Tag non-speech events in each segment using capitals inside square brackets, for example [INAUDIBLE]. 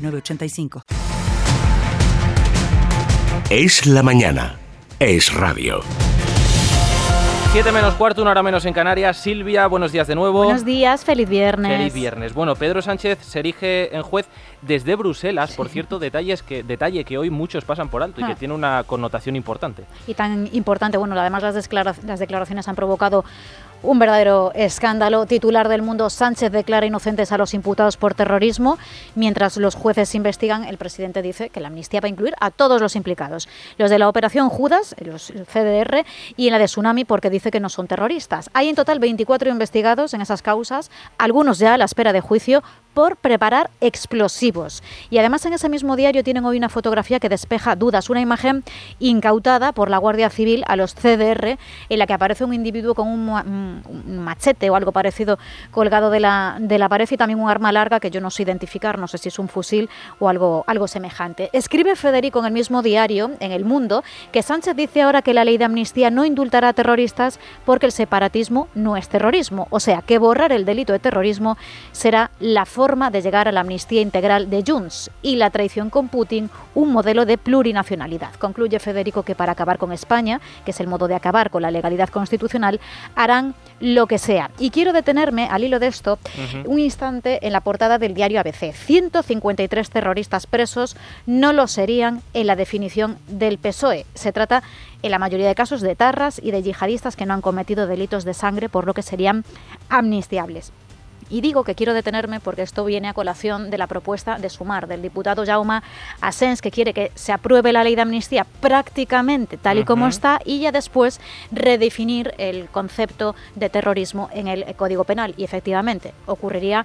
906985. Es la mañana. Es radio. 7 menos cuarto, una hora menos en Canarias. Silvia, buenos días de nuevo. Buenos días, feliz viernes. Feliz viernes. Bueno, Pedro Sánchez se erige en juez desde Bruselas, por cierto, detalles que, detalle que hoy muchos pasan por alto y que Ah. tiene una connotación importante. Y tan importante, bueno, además las declaraciones han provocado un verdadero escándalo. Titular del mundo, Sánchez declara inocentes a los imputados por terrorismo. Mientras los jueces investigan, el presidente dice que la amnistía va a incluir a todos los implicados. Los de la operación Judas, los CDR, y en la de Tsunami porque dice que no son terroristas. Hay en total 24 investigados en esas causas, algunos ya a la espera de juicio por preparar explosivos. Y además en ese mismo diario tienen hoy una fotografía que despeja dudas, una imagen incautada por la Guardia Civil a los CDR en la que aparece un individuo con un, ma- un machete o algo parecido colgado de la, de la pared y también un arma larga que yo no sé identificar, no sé si es un fusil o algo, algo semejante. Escribe Federico en el mismo diario, en El Mundo, que Sánchez dice ahora que la ley de amnistía no indultará a terroristas porque el separatismo no es terrorismo, o sea que borrar el delito de terrorismo será la forma de llegar a la amnistía integral de Junts y la traición con Putin un modelo de plurinacionalidad. Concluye Federico que para acabar con España, que es el modo de acabar con la legalidad constitucional, harán lo que sea. Y quiero detenerme al hilo de esto un instante en la portada del diario ABC. 153 terroristas presos no lo serían en la definición del PSOE. Se trata en la mayoría de casos de tarras y de yihadistas que no han cometido delitos de sangre, por lo que serían amnistiables. Y digo que quiero detenerme porque esto viene a colación de la propuesta de sumar del diputado Jaume Asens, que quiere que se apruebe la ley de amnistía prácticamente tal y como está y ya después redefinir el concepto de terrorismo en el Código Penal. Y efectivamente ocurriría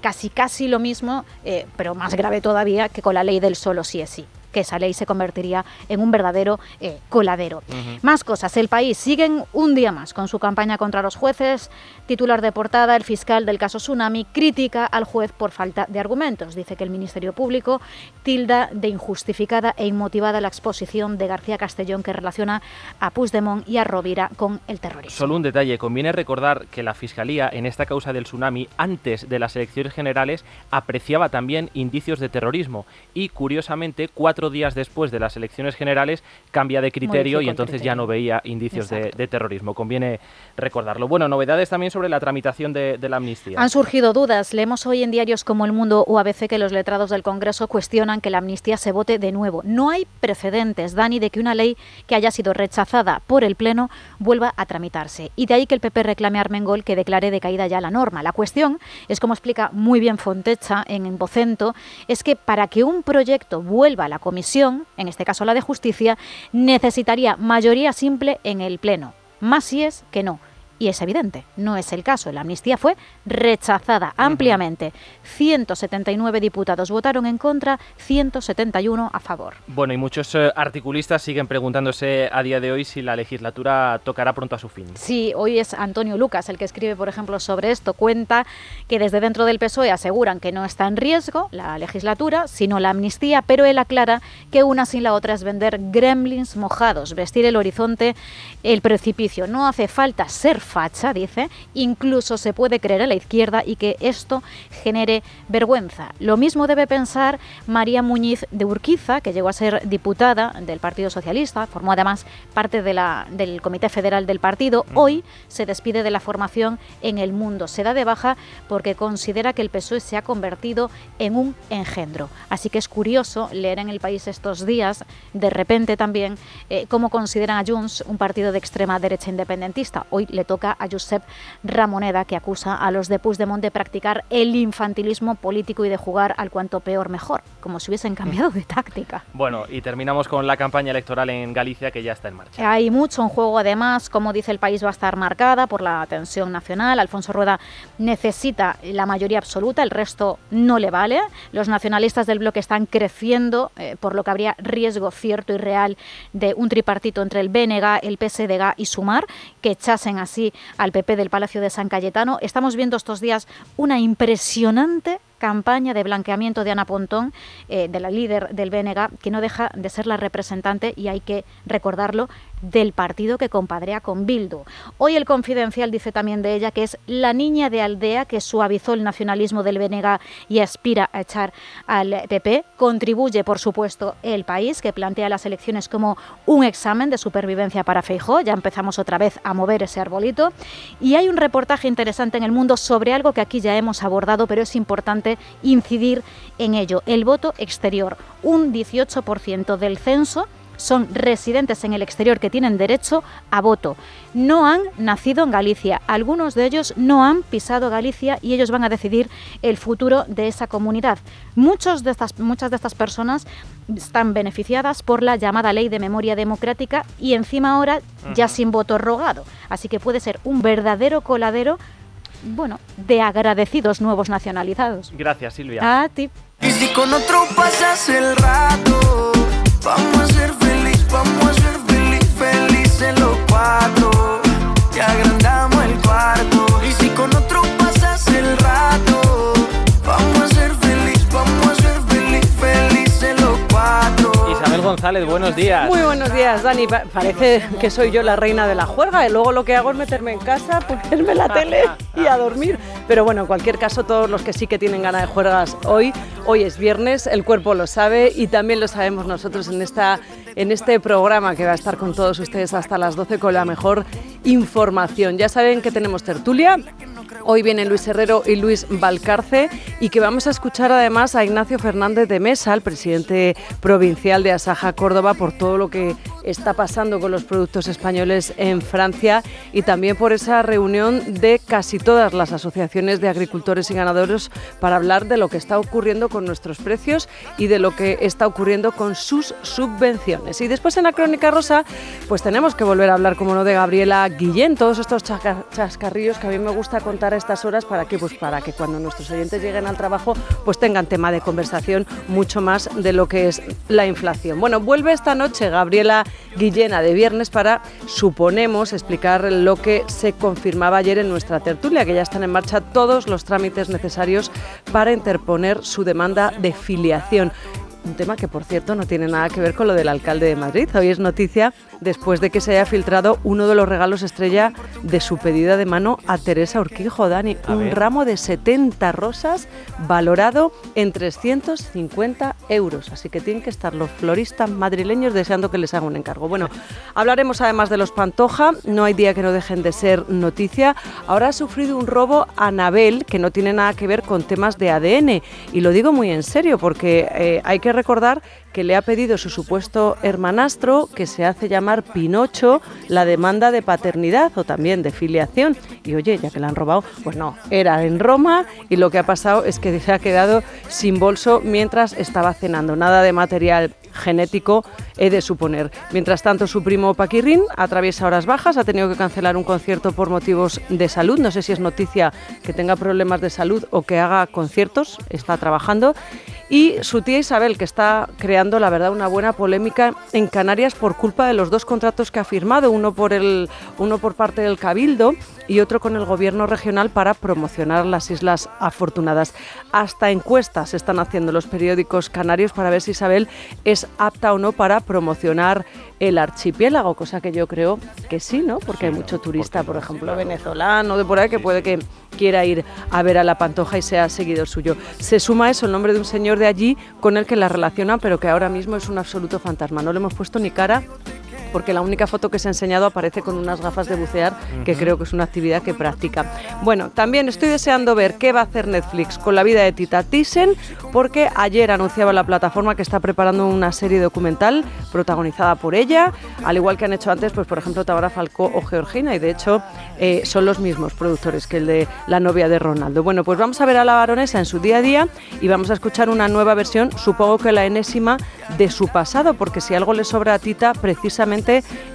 casi casi lo mismo, eh, pero más grave todavía que con la ley del solo sí es sí que esa ley se convertiría en un verdadero eh, coladero. Más cosas. El país siguen un día más con su campaña contra los jueces. Titular de portada, el fiscal del caso Tsunami critica al juez por falta de argumentos. Dice que el Ministerio Público tilda de injustificada e inmotivada la exposición de García Castellón que relaciona a Puigdemont y a Rovira con el terrorismo. Solo un detalle, conviene recordar que la Fiscalía en esta causa del tsunami, antes de las elecciones generales, apreciaba también indicios de terrorismo y, curiosamente, cuatro días después de las elecciones generales, cambia de criterio y entonces criterio. ya no veía indicios de, terrorismo. Conviene recordarlo. Bueno, novedades también sobre la tramitación de, de la amnistía. Han surgido dudas. Leemos hoy en diarios como El Mundo o ABC que los letrados del Congreso cuestionan que la amnistía se vote de nuevo. No hay precedentes, Dani, de que una ley que haya sido rechazada por el Pleno vuelva a tramitarse. Y de ahí que el PP reclame a Armengol que declare decaída ya la norma. La cuestión es, como explica muy bien Fontecha en Vocento, es que para que un proyecto vuelva a la comisión, en este caso la de justicia, necesitaría mayoría simple en el Pleno. Más si es que no. Y es evidente, no es el caso. La amnistía fue rechazada ampliamente. 179 diputados votaron en contra, 171 a favor. Bueno, y muchos eh, articulistas siguen preguntándose a día de hoy si la legislatura tocará pronto a su fin. Sí, hoy es Antonio Lucas el que escribe, por ejemplo, sobre esto. Cuenta que desde dentro del PSOE aseguran que no está en riesgo la legislatura, sino la amnistía, pero él aclara que una sin la otra es vender gremlins mojados, vestir el horizonte, el precipicio. No hace falta ser facha, dice, incluso se puede creer a la izquierda y que esto genere vergüenza. Lo mismo debe pensar María Muñiz de Urquiza, que llegó a ser diputada del Partido Socialista, formó además parte de la, del Comité Federal del partido. Hoy se despide de la formación en el mundo. Se da de baja porque considera que el PSOE se ha convertido en un engendro. Así que es curioso leer en el país estos días, de repente también, eh, cómo consideran a Junts un partido de extrema derecha independentista. Hoy le toca coloca a Josep Ramoneda, que acusa a los de Puigdemont de practicar el infantilismo político y de jugar al cuanto peor mejor, como si hubiesen cambiado de táctica. Bueno, y terminamos con la campaña electoral en Galicia que ya está en marcha. Hay mucho en juego, además, como dice el país, va a estar marcada por la tensión nacional. Alfonso Rueda necesita la mayoría absoluta, el resto no le vale. Los nacionalistas del bloque están creciendo, eh, por lo que habría riesgo cierto y real de un tripartito entre el BNG, el PSDG y Sumar, que echasen así al PP del Palacio de San Cayetano. Estamos viendo estos días una impresionante campaña de blanqueamiento de Ana Pontón, eh, de la líder del BNG, que no deja de ser la representante, y hay que recordarlo, del partido que compadrea con Bildu. Hoy el Confidencial dice también de ella que es la niña de aldea que suavizó el nacionalismo del BNG y aspira a echar al PP. Contribuye, por supuesto, el país, que plantea las elecciones como un examen de supervivencia para Feijó. Ya empezamos otra vez a mover ese arbolito. Y hay un reportaje interesante en el mundo sobre algo que aquí ya hemos abordado, pero es importante incidir en ello. El voto exterior, un 18% del censo son residentes en el exterior que tienen derecho a voto. No han nacido en Galicia, algunos de ellos no han pisado Galicia y ellos van a decidir el futuro de esa comunidad. Muchos de estas, muchas de estas personas están beneficiadas por la llamada Ley de Memoria Democrática y encima ahora ya sin voto rogado. Así que puede ser un verdadero coladero bueno, de agradecidos nuevos nacionalizados. Gracias, Silvia. A ti. Y si con otro pasas el rato, vamos a ser vamos a ser feliz, felices los cuatro. Te agrandamos el cuarto. Y si con otro pasas el rato, González, buenos días. Muy buenos días, Dani. Pa- Parece que soy yo la reina de la juerga y luego lo que hago es meterme en casa, [LAUGHS] ponerme la tele y a dormir. Pero bueno, en cualquier caso, todos los que sí que tienen ganas de juergas hoy, hoy es viernes, el cuerpo lo sabe y también lo sabemos nosotros en, esta, en este programa que va a estar con todos ustedes hasta las 12 con la mejor información. Ya saben que tenemos tertulia. Hoy vienen Luis Herrero y Luis Valcarce y que vamos a escuchar además a Ignacio Fernández de Mesa, el presidente provincial de Asaja Córdoba, por todo lo que está pasando con los productos españoles en Francia y también por esa reunión de casi todas las asociaciones de agricultores y ganaderos para hablar de lo que está ocurriendo con nuestros precios y de lo que está ocurriendo con sus subvenciones. Y después en la Crónica Rosa, pues tenemos que volver a hablar, como no, de Gabriela Guillén, todos estos chasca- chascarrillos que a mí me gusta contar a estas horas para que, pues para que cuando nuestros oyentes lleguen al trabajo, pues tengan tema de conversación mucho más de lo que es la inflación. Bueno, vuelve esta noche Gabriela Guillena de viernes para, suponemos, explicar lo que se confirmaba ayer en nuestra tertulia, que ya están en marcha todos los trámites necesarios para interponer su demanda de filiación. Un tema que, por cierto, no tiene nada que ver con lo del alcalde de Madrid. Hoy es noticia después de que se haya filtrado uno de los regalos estrella de su pedida de mano a Teresa Urquijo, Dani. A un ver. ramo de 70 rosas valorado en 350 euros. Así que tienen que estar los floristas madrileños deseando que les haga un encargo. Bueno, hablaremos además de los Pantoja. No hay día que no dejen de ser noticia. Ahora ha sufrido un robo Anabel que no tiene nada que ver con temas de ADN. Y lo digo muy en serio porque eh, hay que recordar que le ha pedido su supuesto hermanastro, que se hace llamar Pinocho, la demanda de paternidad o también de filiación. Y oye, ya que la han robado, pues no, era en Roma y lo que ha pasado es que [LAUGHS] se ha quedado sin bolso mientras estaba cenando. Nada de material genético he de suponer. Mientras tanto, su primo Paquirrín atraviesa horas bajas, ha tenido que cancelar un concierto por motivos de salud. No sé si es noticia que tenga problemas de salud o que haga conciertos, está trabajando. Y su tía Isabel, que está creando, la verdad, una buena polémica en Canarias por culpa de los dos contratos que ha firmado, uno por, el, uno por parte del Cabildo y otro con el gobierno regional para promocionar las Islas Afortunadas. Hasta encuestas están haciendo los periódicos canarios para ver si Isabel es apta o no para promocionar el archipiélago, cosa que yo creo que sí, ¿no? Porque hay mucho turista, por ejemplo, venezolano de por ahí que puede que quiera ir a ver a la Pantoja y sea seguidor suyo. Se suma a eso el nombre de un señor de allí con el que la relaciona, pero que ahora mismo es un absoluto fantasma. No le hemos puesto ni cara porque la única foto que se ha enseñado aparece con unas gafas de bucear, que creo que es una actividad que practica. Bueno, también estoy deseando ver qué va a hacer Netflix con la vida de Tita Thyssen, porque ayer anunciaba la plataforma que está preparando una serie documental protagonizada por ella, al igual que han hecho antes, pues por ejemplo, Tamara Falcó o Georgina, y de hecho eh, son los mismos productores que el de la novia de Ronaldo. Bueno, pues vamos a ver a la baronesa en su día a día y vamos a escuchar una nueva versión, supongo que la enésima, de su pasado, porque si algo le sobra a Tita, precisamente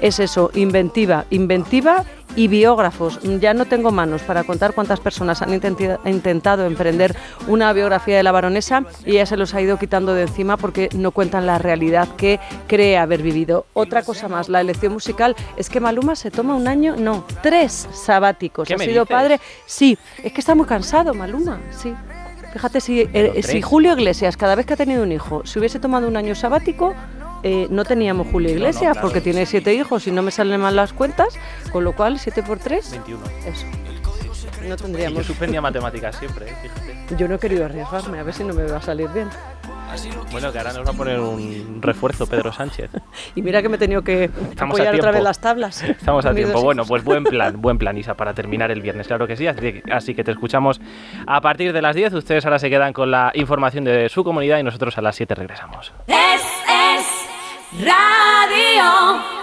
es eso, inventiva, inventiva y biógrafos. Ya no tengo manos para contar cuántas personas han intentado emprender una biografía de la baronesa y ella se los ha ido quitando de encima porque no cuentan la realidad que cree haber vivido. Otra cosa más, la elección musical es que Maluma se toma un año, no, tres sabáticos. ¿Qué ha me sido dices? padre, sí, es que está muy cansado Maluma, sí. Fíjate si, eh, si. Julio Iglesias, cada vez que ha tenido un hijo, se hubiese tomado un año sabático, eh, no teníamos Julio No, no, Iglesias, claro. porque tiene siete hijos y no me salen mal las cuentas, con lo cual, siete por tres, 21. eso. No Y yo tendríamos. suspendía matemáticas siempre, ¿eh? fíjate. Yo no he querido arriesgarme, a ver si no me va a salir bien. Bueno, que ahora nos va a poner un refuerzo Pedro Sánchez. [LAUGHS] Y mira que me he tenido que Estamos a apoyar otra vez las tablas. [LAUGHS] Estamos a tiempo. Bueno, pues buen plan, [LAUGHS] buen plan, Isa, para terminar el viernes, claro que sí. Así que, te escuchamos a partir de las 10. Ustedes ahora se quedan con la información de su comunidad y nosotros a las 7 regresamos. Es, es radio.